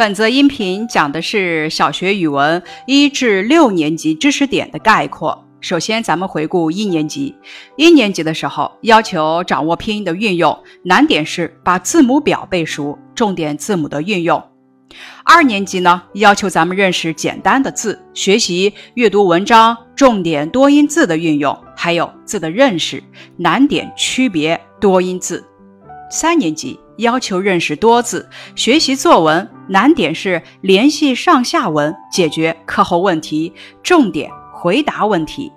本则音频讲的是小学语文一至六年级知识点的概括。首先，咱们回顾一年级。一年级的时候，要求掌握拼音的运用，难点是把字母表背熟，重点字母的运用。二年级呢，要求咱们认识简单的字，学习阅读文章，重点多音字的运用，还有字的认识，难点区别多音字。三年级。要求认识多字，学习作文，难点是联系上下文，解决课后问题，重点回答问题。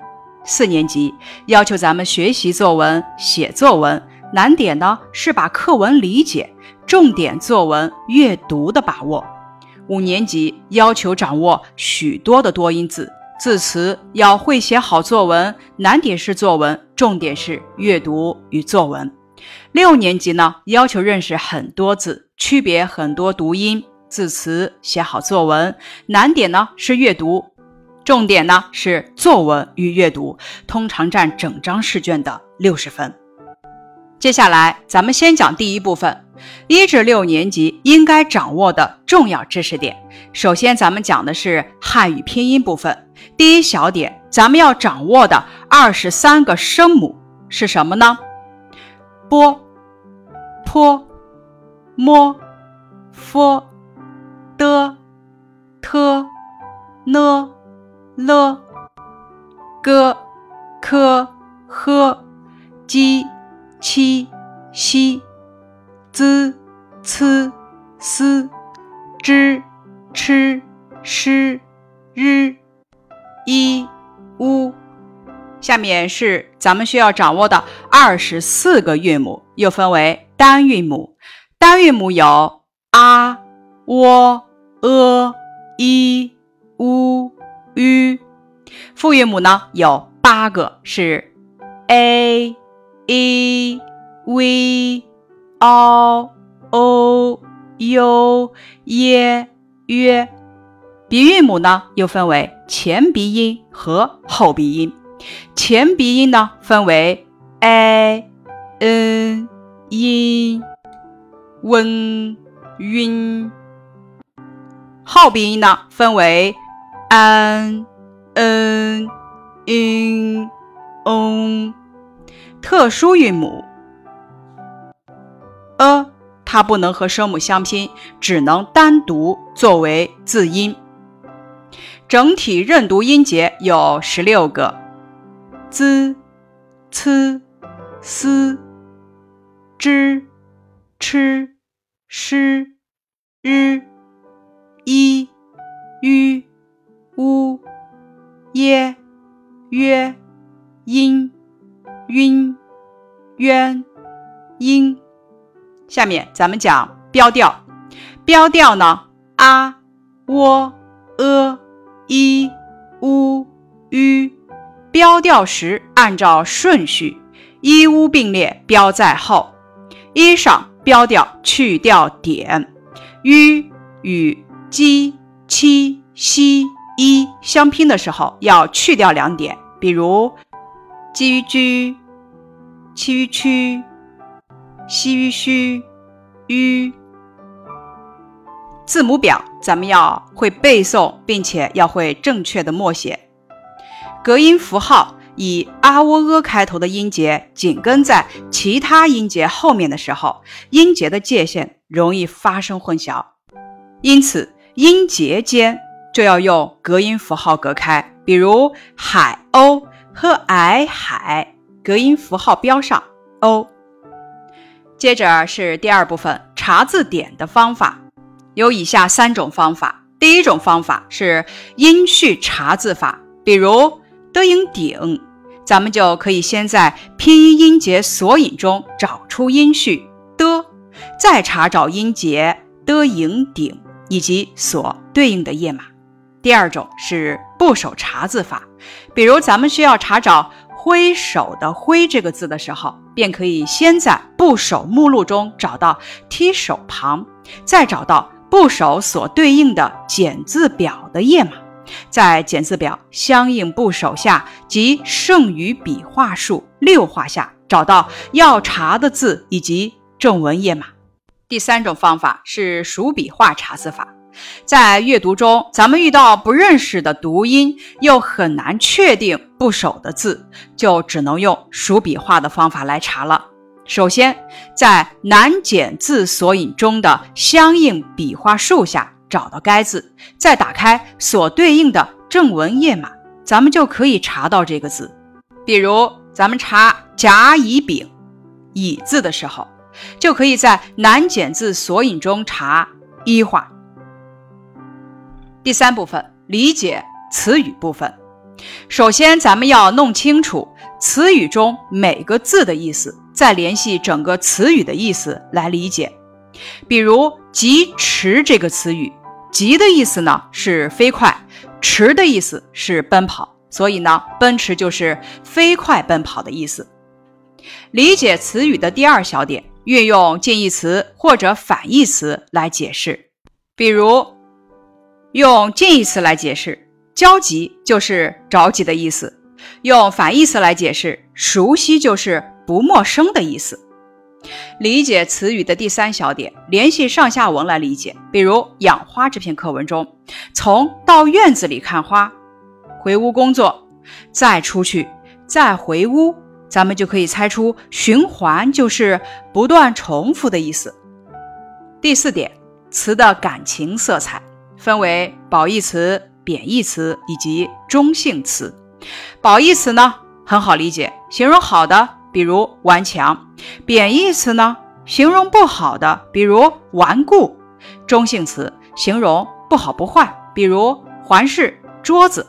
四年级要求咱们学习作文，写作文，难点呢是把课文理解，重点作文阅读的把握。五年级要求掌握许多的多音字，字词要会写好作文，难点是作文，重点是阅读与作文。六年级呢，要求认识很多字，区别很多读音，字词写好作文。难点呢是阅读，重点呢是作文与阅读，通常占整张试卷的六十分。接下来，咱们先讲第一部分，一至六年级应该掌握的重要知识点。首先，咱们讲的是汉语拼音部分。第一小点，咱们要掌握的二十三个声母是什么呢？波、坡、摸、佛、的、特、呢、了、个、科、呵、鸡、七、西、滋、呲、思、之、吃、诗、日、一、乌。下面是咱们需要掌握的二十四个韵母，又分为单韵母。单韵母有啊、喔、呃、一、乌、吁。复韵母呢有八个，是 a、e、v、o、o、u、耶、约。鼻韵母呢又分为前鼻音和后鼻音。前鼻音呢，分为 a、n、音、温、晕；后鼻音呢，分为 an、n、in、on。特殊韵母 a，它不能和声母相拼，只能单独作为字音。整体认读音节有十六个。z、c、s、之、吃、诗、日、一、吁、乌、耶、约、阴、晕、渊、音。下面咱们讲标调。标调呢，啊、喔、呃、一、乌、吁。标调时按照顺序，一乌并列标在后。一上标调去掉点，吁与鸡、七、西、一相拼的时候要去掉两点，比如鸡、居、七、屈、西、虚、吁。字母表咱们要会背诵，并且要会正确的默写。隔音符号以啊、喔、呃开头的音节紧跟在其他音节后面的时候，音节的界限容易发生混淆，因此音节间就要用隔音符号隔开。比如海鸥和矮海，隔音符号标上 o。接着是第二部分查字典的方法，有以下三种方法。第一种方法是音序查字法，比如。的音顶，咱们就可以先在拼音音节索引中找出音序的，再查找音节的音顶以及所对应的页码。第二种是部首查字法，比如咱们需要查找“挥手”的“挥”这个字的时候，便可以先在部首目录中找到提手旁，再找到部首所对应的简字表的页码。在检字表相应部首下及剩余笔画数六画下，找到要查的字以及正文页码。第三种方法是数笔画查字法，在阅读中，咱们遇到不认识的读音，又很难确定部首的字，就只能用数笔画的方法来查了。首先，在难检字索引中的相应笔画数下找到该字，再打开所对应的正文页码，咱们就可以查到这个字。比如，咱们查甲乙丙乙字的时候，就可以在难检字索引中查一画。第三部分，理解词语部分。首先，咱们要弄清楚词语中每个字的意思，再联系整个词语的意思来理解。比如“疾驰”这个词语，“急”的意思呢是飞快，“驰”的意思是奔跑，所以呢，奔驰就是飞快奔跑的意思。理解词语的第二小点，运用近义词或者反义词来解释。比如，用近义词来解释。焦急就是着急的意思，用反义词来解释，熟悉就是不陌生的意思。理解词语的第三小点，联系上下文来理解。比如养花这篇课文中，从到院子里看花，回屋工作，再出去，再回屋，咱们就可以猜出循环就是不断重复的意思。第四点，词的感情色彩分为褒义词。贬义词以及中性词，褒义词呢很好理解，形容好的，比如顽强；贬义词呢，形容不好的，比如顽固；中性词形容不好不坏，比如环视、桌子。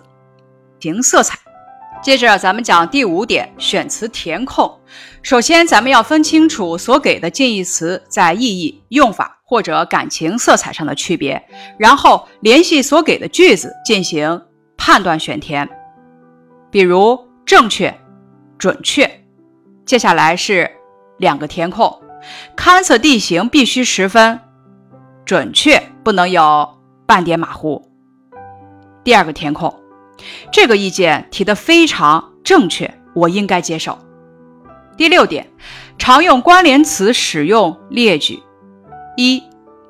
形色彩。接着咱们讲第五点，选词填空。首先，咱们要分清楚所给的近义词在意义、用法或者感情色彩上的区别，然后联系所给的句子进行判断选填。比如正确、准确。接下来是两个填空：勘测地形必须十分准确，不能有半点马虎。第二个填空。这个意见提得非常正确，我应该接受。第六点，常用关联词使用列举：一，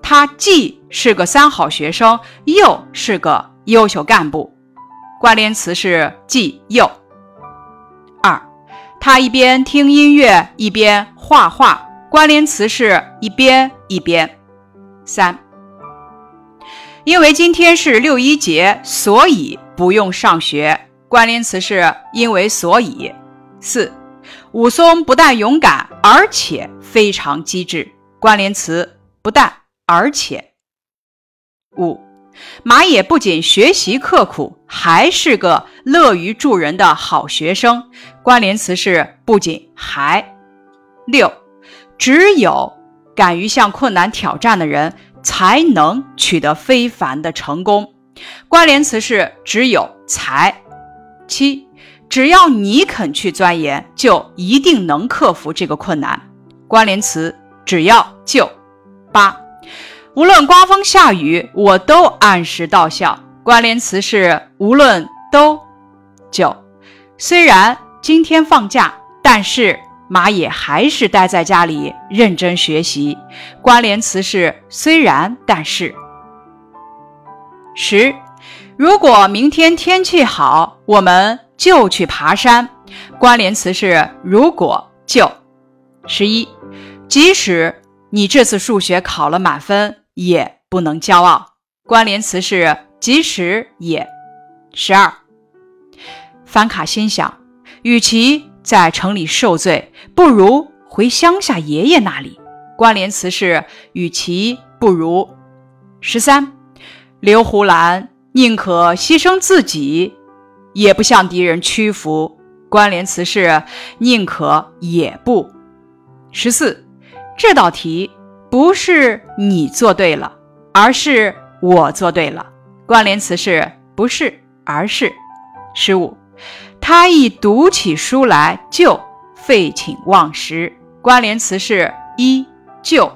他既是个三好学生，又是个优秀干部，关联词是既又。他一边听音乐一边画画，关联词是一边一边。三。因为今天是六一节，所以不用上学。关联词是因为所以。四，武松不但勇敢，而且非常机智。关联词不但而且。五，马野不仅学习刻苦，还是个乐于助人的好学生。关联词是不仅还。六，只有敢于向困难挑战的人。才能取得非凡的成功。关联词是只有才。七，只要你肯去钻研，就一定能克服这个困难。关联词只要就。八，无论刮风下雨，我都按时到校。关联词是无论都。九，虽然今天放假，但是。马野还是待在家里认真学习。关联词是虽然但是。十，如果明天天气好，我们就去爬山。关联词是如果就。十一，即使你这次数学考了满分，也不能骄傲。关联词是即使也。十二，凡卡心想，与其。在城里受罪，不如回乡下爷爷那里。关联词是与其不如。十三，刘胡兰宁可牺牲自己，也不向敌人屈服。关联词是宁可也不。十四，这道题不是你做对了，而是我做对了。关联词是不是，而是。十五。他一读起书来就废寝忘食，关联词是依旧。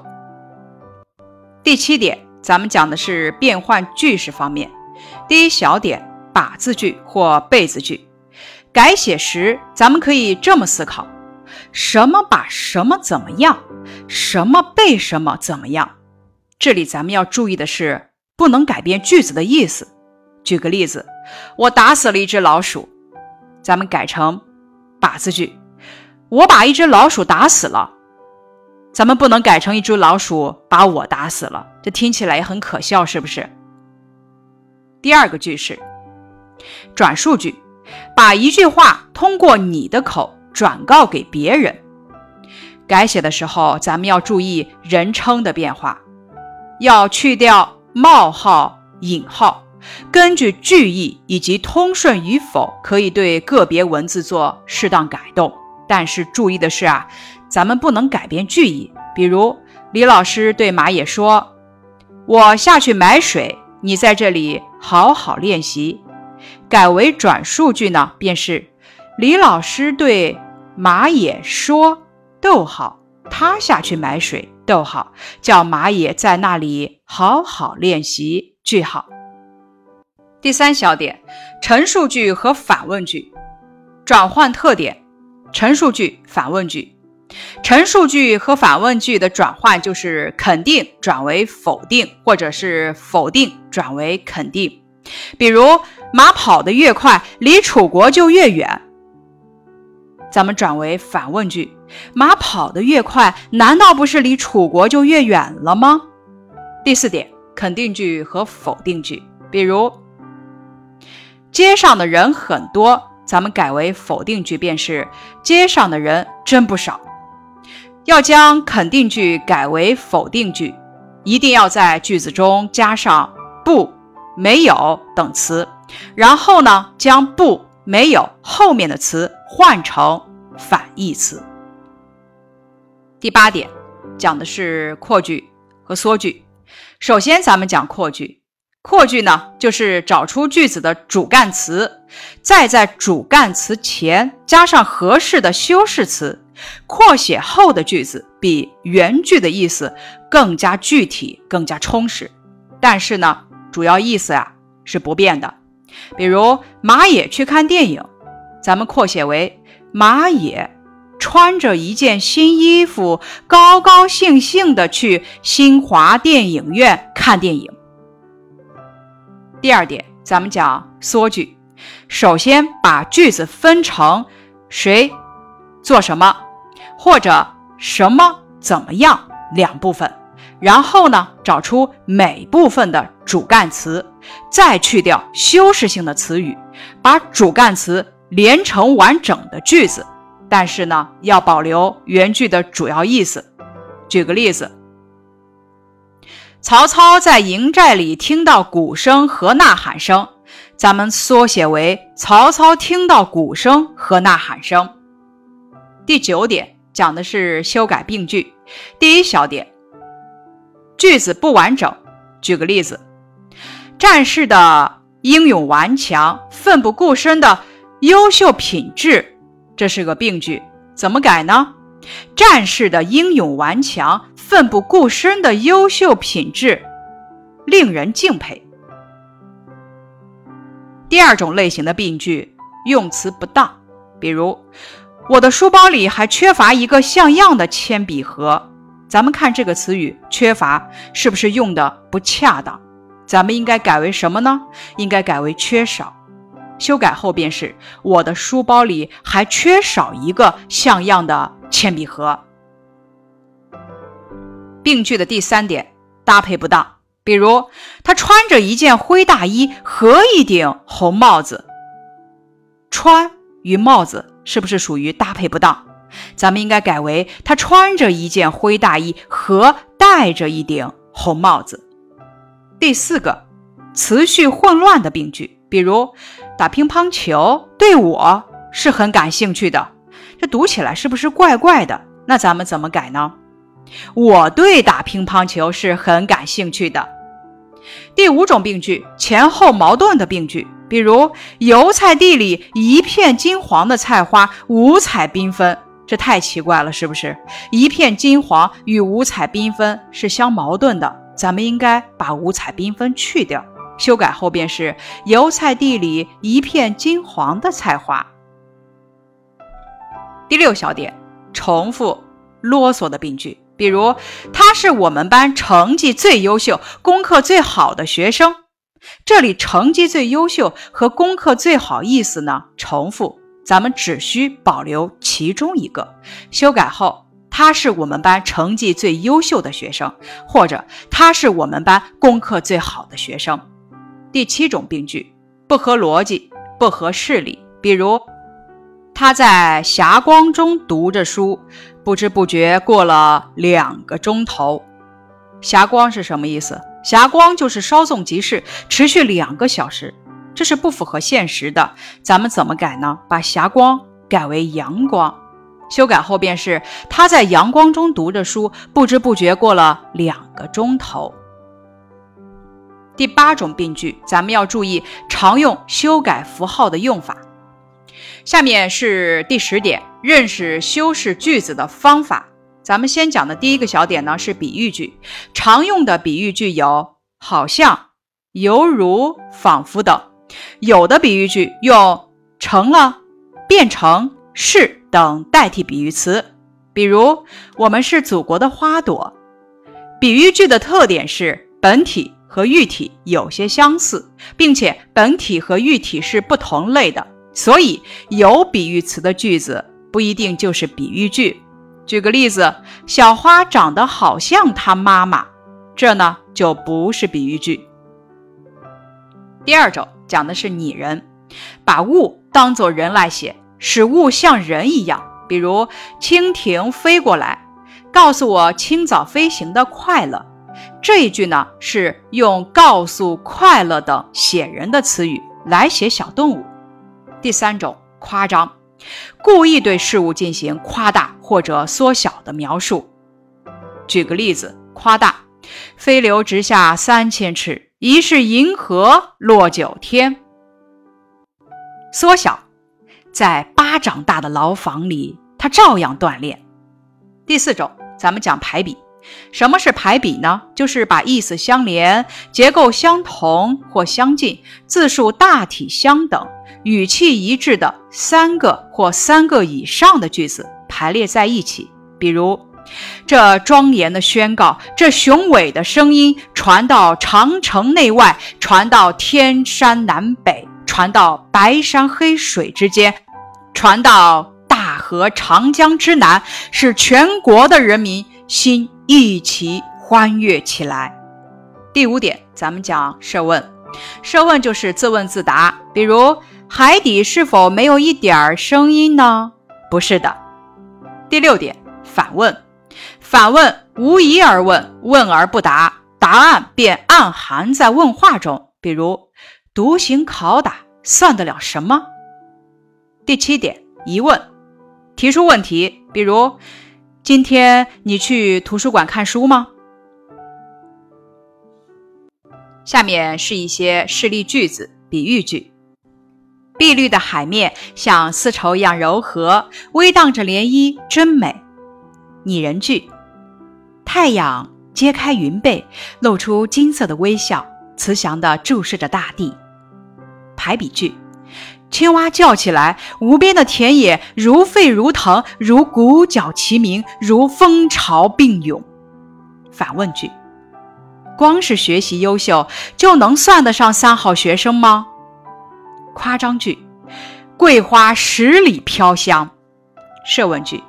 第七点，咱们讲的是变换句式方面。第一小点，把字句或被字句。改写时，咱们可以这么思考：什么把什么怎么样？什么被什么怎么样？这里咱们要注意的是，不能改变句子的意思。举个例子，我打死了一只老鼠，咱们改成把字句。我把一只老鼠打死了，咱们不能改成一只老鼠把我打死了，这听起来也很可笑，是不是？第二个句式，转述句，把一句话通过你的口转告给别人。改写的时候，咱们要注意人称的变化，要去掉冒号、引号。根据句意以及通顺与否，可以对个别文字做适当改动。但是注意的是啊，咱们不能改变句意。比如李老师对马野说：“我下去买水，你在这里好好练习。”改为转述句呢，便是李老师对马野说：“逗号，他下去买水。”逗号，叫马野在那里好好练习。句号。第三小点，陈述句和反问句转换特点。陈述句、反问句。陈述句和反问句的转换就是肯定转为否定，或者是否定转为肯定。比如，马跑得越快，离楚国就越远。咱们转为反问句：马跑得越快，难道不是离楚国就越远了吗？第四点，肯定句和否定句。比如。街上的人很多，咱们改为否定句，便是街上的人真不少。要将肯定句改为否定句，一定要在句子中加上不、没有等词，然后呢，将不、没有后面的词换成反义词。第八点讲的是扩句和缩句。首先，咱们讲扩句。扩句呢，就是找出句子的主干词，再在主干词前加上合适的修饰词。扩写后的句子比原句的意思更加具体、更加充实，但是呢，主要意思呀是不变的。比如马野去看电影，咱们扩写为马野穿着一件新衣服，高高兴兴的去新华电影院看电影。第二点，咱们讲缩句。首先把句子分成谁做什么，或者什么怎么样两部分，然后呢，找出每部分的主干词，再去掉修饰性的词语，把主干词连成完整的句子。但是呢，要保留原句的主要意思。举个例子。曹操在营寨里听到鼓声和呐喊声，咱们缩写为曹操听到鼓声和呐喊声。第九点讲的是修改病句。第一小点，句子不完整。举个例子，战士的英勇顽强、奋不顾身的优秀品质，这是个病句，怎么改呢？战士的英勇顽强。奋不顾身的优秀品质，令人敬佩。第二种类型的病句用词不当，比如我的书包里还缺乏一个像样的铅笔盒。咱们看这个词语“缺乏”是不是用的不恰当？咱们应该改为什么呢？应该改为“缺少”。修改后便是我的书包里还缺少一个像样的铅笔盒。病句的第三点搭配不当，比如他穿着一件灰大衣和一顶红帽子，穿与帽子是不是属于搭配不当？咱们应该改为他穿着一件灰大衣和戴着一顶红帽子。第四个词序混乱的病句，比如打乒乓球对我是很感兴趣的，这读起来是不是怪怪的？那咱们怎么改呢？我对打乒乓球是很感兴趣的。第五种病句，前后矛盾的病句，比如油菜地里一片金黄的菜花，五彩缤纷，这太奇怪了，是不是？一片金黄与五彩缤纷是相矛盾的，咱们应该把五彩缤纷去掉，修改后便是油菜地里一片金黄的菜花。第六小点，重复啰嗦的病句。比如，他是我们班成绩最优秀、功课最好的学生。这里“成绩最优秀”和“功课最好”意思呢重复，咱们只需保留其中一个。修改后，他是我们班成绩最优秀的学生，或者他是我们班功课最好的学生。第七种病句不合逻辑、不合事理，比如。他在霞光中读着书，不知不觉过了两个钟头。霞光是什么意思？霞光就是稍纵即逝，持续两个小时，这是不符合现实的。咱们怎么改呢？把霞光改为阳光，修改后便是他在阳光中读着书，不知不觉过了两个钟头。第八种病句，咱们要注意常用修改符号的用法。下面是第十点，认识修饰句子的方法。咱们先讲的第一个小点呢是比喻句，常用的比喻句有好像、犹如、仿佛等。有的比喻句用成了、变成、是等代替比喻词，比如我们是祖国的花朵。比喻句的特点是本体和喻体有些相似，并且本体和喻体是不同类的。所以，有比喻词的句子不一定就是比喻句。举个例子，小花长得好像她妈妈，这呢就不是比喻句。第二种讲的是拟人，把物当作人来写，使物像人一样。比如，蜻蜓飞过来，告诉我清早飞行的快乐。这一句呢是用“告诉”“快乐”等写人的词语来写小动物。第三种夸张，故意对事物进行夸大或者缩小的描述。举个例子，夸大：飞流直下三千尺，疑是银河落九天。缩小，在巴掌大的牢房里，他照样锻炼。第四种，咱们讲排比。什么是排比呢？就是把意思相连、结构相同或相近、字数大体相等。语气一致的三个或三个以上的句子排列在一起，比如这庄严的宣告，这雄伟的声音传到长城内外，传到天山南北，传到白山黑水之间，传到大河长江之南，使全国的人民心一起欢悦起来。第五点，咱们讲设问，设问就是自问自答，比如。海底是否没有一点儿声音呢？不是的。第六点，反问，反问无疑而问，问而不答，答案便暗含在问话中。比如，独行拷打算得了什么？第七点，疑问，提出问题，比如，今天你去图书馆看书吗？下面是一些示例句子、比喻句。碧绿的海面像丝绸一样柔和，微荡着涟漪，真美。拟人句：太阳揭开云背，露出金色的微笑，慈祥地注视着大地。排比句：青蛙叫起来，无边的田野如沸如腾，如鼓角齐鸣，如风潮并涌。反问句：光是学习优秀就能算得上三好学生吗？夸张句，桂花十里飘香。设问句，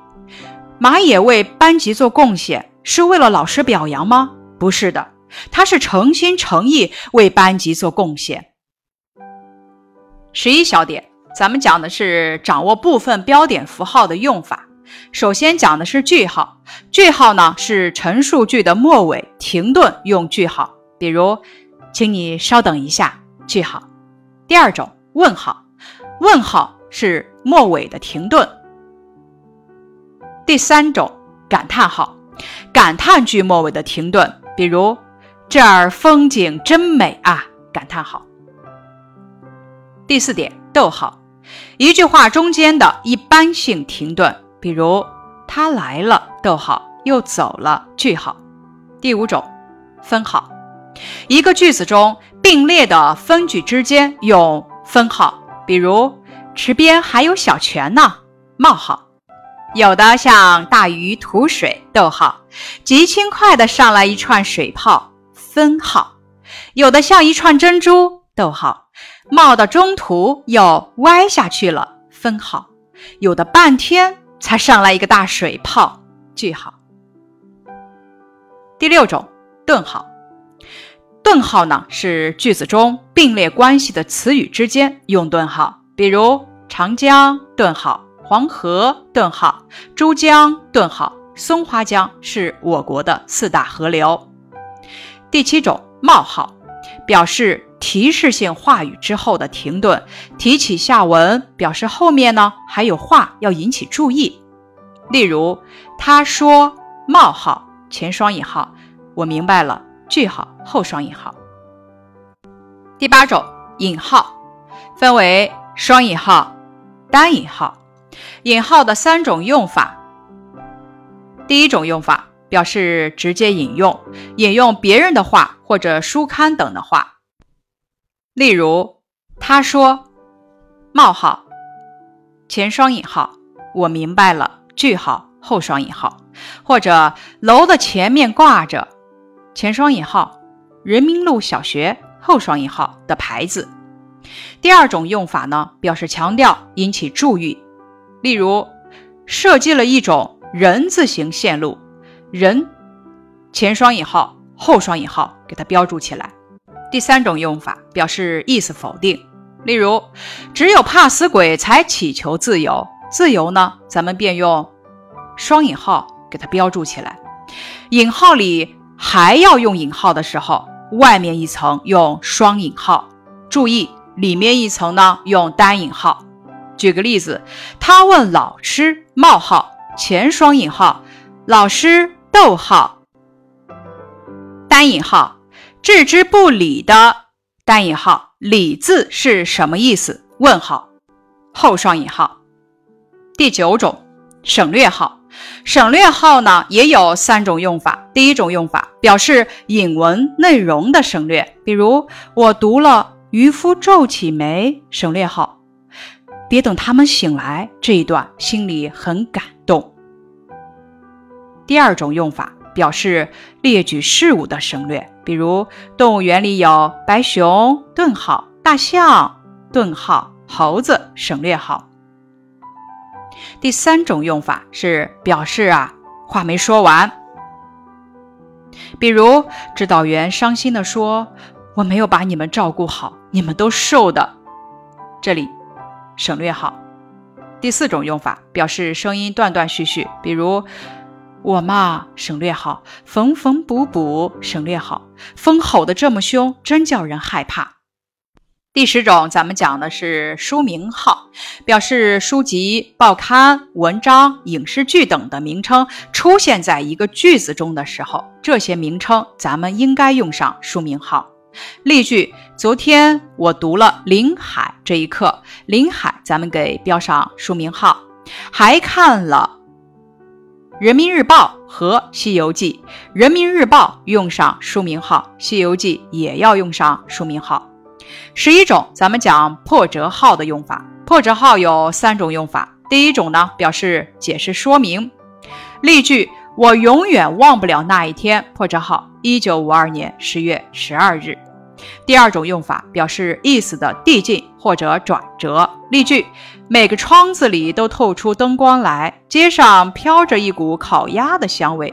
马野为班级做贡献，是为了老师表扬吗？不是的，他是诚心诚意为班级做贡献。十一小点，咱们讲的是掌握部分标点符号的用法。首先讲的是句号，句号呢是陈述句的末尾停顿用句号，比如，请你稍等一下，句号。第二种。问号，问号是末尾的停顿。第三种感叹号，感叹句末尾的停顿，比如这儿风景真美啊！感叹号。第四点逗号，一句话中间的一般性停顿，比如他来了，逗号又走了，句号。第五种分号，一个句子中并列的分句之间用。分号，比如池边还有小泉呢。冒号，有的像大鱼吐水，逗号，极轻快的上来一串水泡，分号；有的像一串珍珠，逗号，冒到中途又歪下去了，分号；有的半天才上来一个大水泡，句号。第六种，顿号。顿号呢是句子中并列关系的词语之间用顿号，比如长江，顿号。黄河，顿号，珠江，顿号，松花江是我国的四大河流。第七种冒号，表示提示性话语之后的停顿，提起下文，表示后面呢还有话要引起注意。例如，他说冒号前双引号，我明白了句号后双引号。第八种引号，分为双引号、单引号。引号的三种用法。第一种用法表示直接引用，引用别人的话或者书刊等的话。例如，他说：“冒号前双引号，我明白了句号后双引号。”或者楼的前面挂着前双引号人民路小学后双引号的牌子。第二种用法呢，表示强调，引起注意。例如，设计了一种人字形线路，人前双引号后双引号给它标注起来。第三种用法表示意思否定，例如，只有怕死鬼才祈求自由，自由呢，咱们便用双引号给它标注起来。引号里还要用引号的时候，外面一层用双引号，注意里面一层呢用单引号。举个例子，他问老师：冒号前双引号，老师逗号单引号置之不理的单引号理字是什么意思？问号后双引号。第九种省略号，省略号呢也有三种用法。第一种用法表示引文内容的省略，比如我读了渔夫皱起眉，省略号。别等他们醒来，这一段心里很感动。第二种用法表示列举事物的省略，比如动物园里有白熊（顿号）、大象（顿号）、猴子（省略号）。第三种用法是表示啊话没说完，比如指导员伤心地说：“我没有把你们照顾好，你们都瘦的。”这里。省略号。第四种用法表示声音断断续续，比如我嘛，省略号，缝缝补补，省略号，风吼得这么凶，真叫人害怕。第十种，咱们讲的是书名号，表示书籍、报刊、文章、影视剧等的名称出现在一个句子中的时候，这些名称咱们应该用上书名号。例句：昨天我读了《林海》这一课，《林海》咱们给标上书名号。还看了《人民日报》和《西游记》，《人民日报》用上书名号，《西游记》也要用上书名号。十一种，咱们讲破折号的用法。破折号有三种用法，第一种呢，表示解释说明。例句。我永远忘不了那一天。破折号，一九五二年十月十二日。第二种用法表示意思的递进或者转折。例句：每个窗子里都透出灯光来，街上飘着一股烤鸭的香味，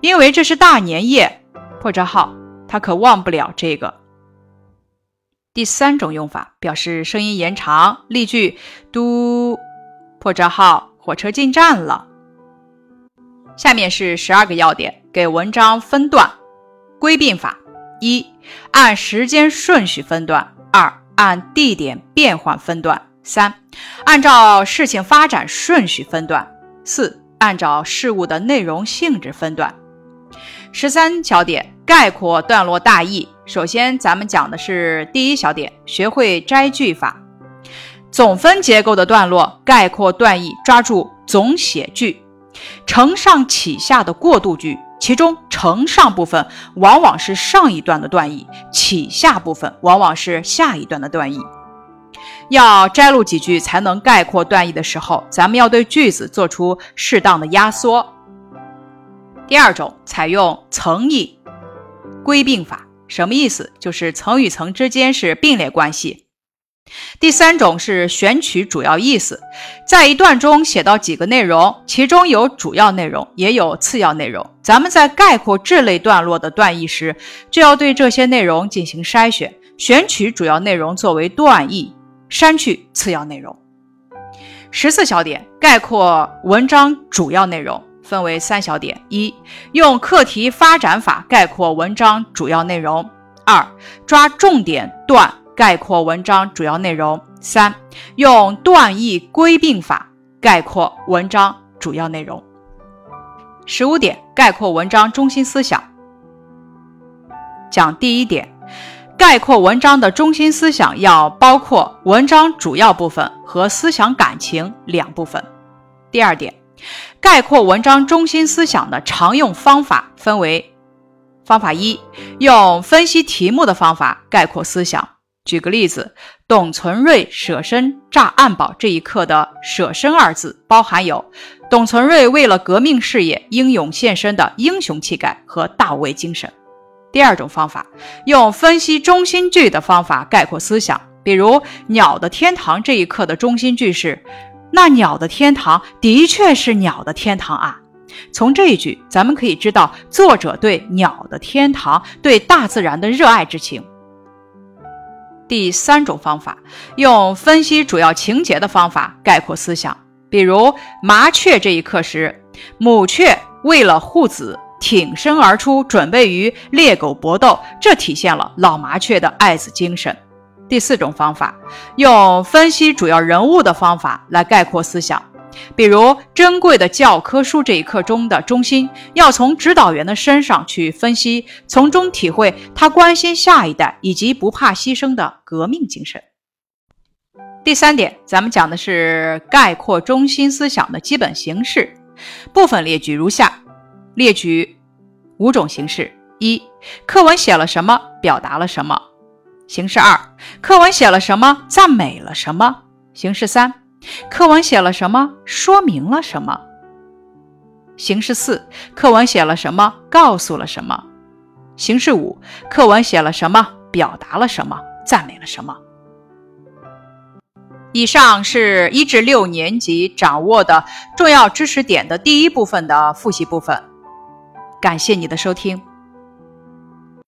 因为这是大年夜。破折号，他可忘不了这个。第三种用法表示声音延长。例句：嘟，破折号，火车进站了。下面是十二个要点，给文章分段归并法：一、按时间顺序分段；二、按地点变换分段；三、按照事情发展顺序分段；四、按照事物的内容性质分段。十三小点概括段落大意。首先，咱们讲的是第一小点，学会摘句法。总分结构的段落概括段意，抓住总写句。承上启下的过渡句，其中承上部分往往是上一段的段意，启下部分往往是下一段的段意。要摘录几句才能概括段意的时候，咱们要对句子做出适当的压缩。第二种，采用层意归并法，什么意思？就是层与层之间是并列关系。第三种是选取主要意思，在一段中写到几个内容，其中有主要内容，也有次要内容。咱们在概括这类段落的段意时，就要对这些内容进行筛选，选取主要内容作为段意，删去次要内容。十四小点概括文章主要内容分为三小点：一、用课题发展法概括文章主要内容；二、抓重点段。概括文章主要内容。三、用段意归并法概括文章主要内容。十五点概括文章中心思想。讲第一点，概括文章的中心思想要包括文章主要部分和思想感情两部分。第二点，概括文章中心思想的常用方法分为：方法一，用分析题目的方法概括思想。举个例子，董存瑞舍身炸暗堡这一课的“舍身”二字，包含有董存瑞为了革命事业英勇献身的英雄气概和大无畏精神。第二种方法，用分析中心句的方法概括思想。比如《鸟的天堂》这一课的中心句是：“那鸟的天堂的确是鸟的天堂啊。”从这一句，咱们可以知道作者对鸟的天堂、对大自然的热爱之情。第三种方法，用分析主要情节的方法概括思想。比如麻雀这一课时，母雀为了护子挺身而出，准备与猎狗搏斗，这体现了老麻雀的爱子精神。第四种方法，用分析主要人物的方法来概括思想。比如珍贵的教科书这一课中的中心，要从指导员的身上去分析，从中体会他关心下一代以及不怕牺牲的革命精神。第三点，咱们讲的是概括中心思想的基本形式，部分列举如下：列举五种形式：一、课文写了什么，表达了什么；形式二，课文写了什么，赞美了什么；形式三。课文写了什么？说明了什么？形式四：课文写了什么？告诉了什么？形式五：课文写了什么？表达了什么？赞美了什么？以上是一至六年级掌握的重要知识点的第一部分的复习部分。感谢你的收听。